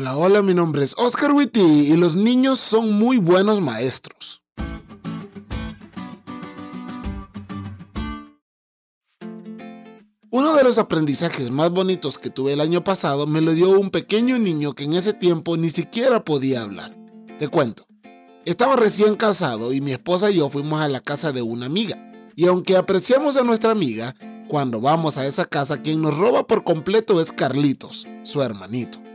Hola, hola, mi nombre es Oscar Witty y los niños son muy buenos maestros. Uno de los aprendizajes más bonitos que tuve el año pasado me lo dio un pequeño niño que en ese tiempo ni siquiera podía hablar. Te cuento. Estaba recién casado y mi esposa y yo fuimos a la casa de una amiga. Y aunque apreciamos a nuestra amiga, cuando vamos a esa casa quien nos roba por completo es Carlitos, su hermanito.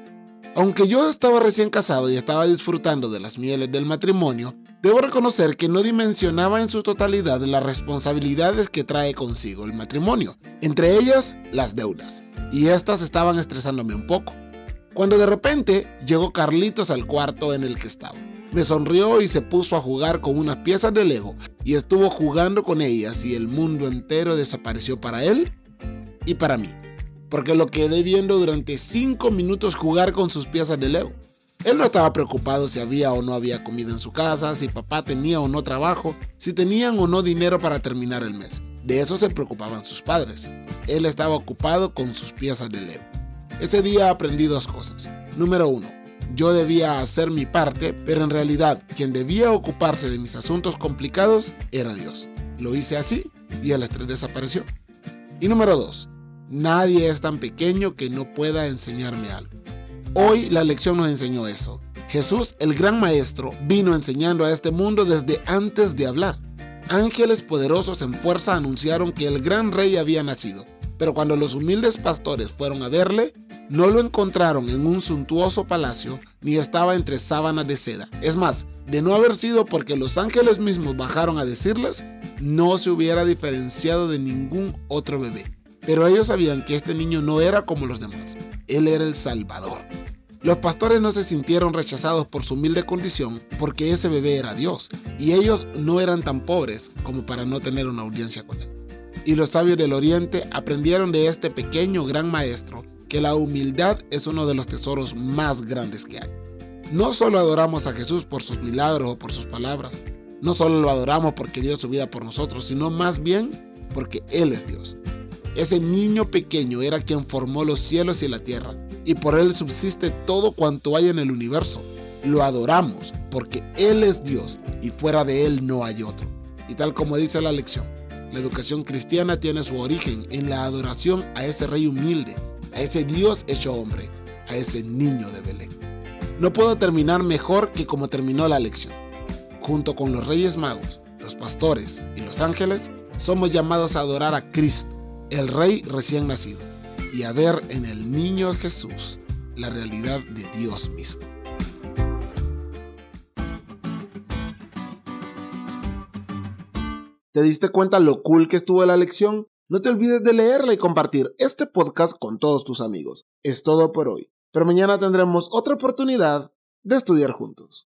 Aunque yo estaba recién casado y estaba disfrutando de las mieles del matrimonio, debo reconocer que no dimensionaba en su totalidad las responsabilidades que trae consigo el matrimonio, entre ellas las deudas, y estas estaban estresándome un poco. Cuando de repente llegó Carlitos al cuarto en el que estaba. Me sonrió y se puso a jugar con unas piezas de Lego y estuvo jugando con ellas y el mundo entero desapareció para él y para mí porque lo quedé viendo durante 5 minutos jugar con sus piezas de Lego. Él no estaba preocupado si había o no había comida en su casa, si papá tenía o no trabajo, si tenían o no dinero para terminar el mes. De eso se preocupaban sus padres. Él estaba ocupado con sus piezas de Lego. Ese día aprendí dos cosas. Número uno, yo debía hacer mi parte, pero en realidad quien debía ocuparse de mis asuntos complicados era Dios. Lo hice así y el estrés desapareció. Y número dos, Nadie es tan pequeño que no pueda enseñarme algo. Hoy la lección nos enseñó eso. Jesús, el gran maestro, vino enseñando a este mundo desde antes de hablar. Ángeles poderosos en fuerza anunciaron que el gran rey había nacido, pero cuando los humildes pastores fueron a verle, no lo encontraron en un suntuoso palacio ni estaba entre sábanas de seda. Es más, de no haber sido porque los ángeles mismos bajaron a decirles, no se hubiera diferenciado de ningún otro bebé. Pero ellos sabían que este niño no era como los demás. Él era el Salvador. Los pastores no se sintieron rechazados por su humilde condición porque ese bebé era Dios y ellos no eran tan pobres como para no tener una audiencia con él. Y los sabios del oriente aprendieron de este pequeño gran maestro que la humildad es uno de los tesoros más grandes que hay. No solo adoramos a Jesús por sus milagros o por sus palabras, no solo lo adoramos porque dio su vida por nosotros, sino más bien porque Él es Dios. Ese niño pequeño era quien formó los cielos y la tierra, y por él subsiste todo cuanto hay en el universo. Lo adoramos porque Él es Dios y fuera de Él no hay otro. Y tal como dice la lección, la educación cristiana tiene su origen en la adoración a ese rey humilde, a ese Dios hecho hombre, a ese niño de Belén. No puedo terminar mejor que como terminó la lección. Junto con los reyes magos, los pastores y los ángeles, somos llamados a adorar a Cristo el rey recién nacido, y a ver en el niño Jesús la realidad de Dios mismo. ¿Te diste cuenta lo cool que estuvo la lección? No te olvides de leerla y compartir este podcast con todos tus amigos. Es todo por hoy, pero mañana tendremos otra oportunidad de estudiar juntos.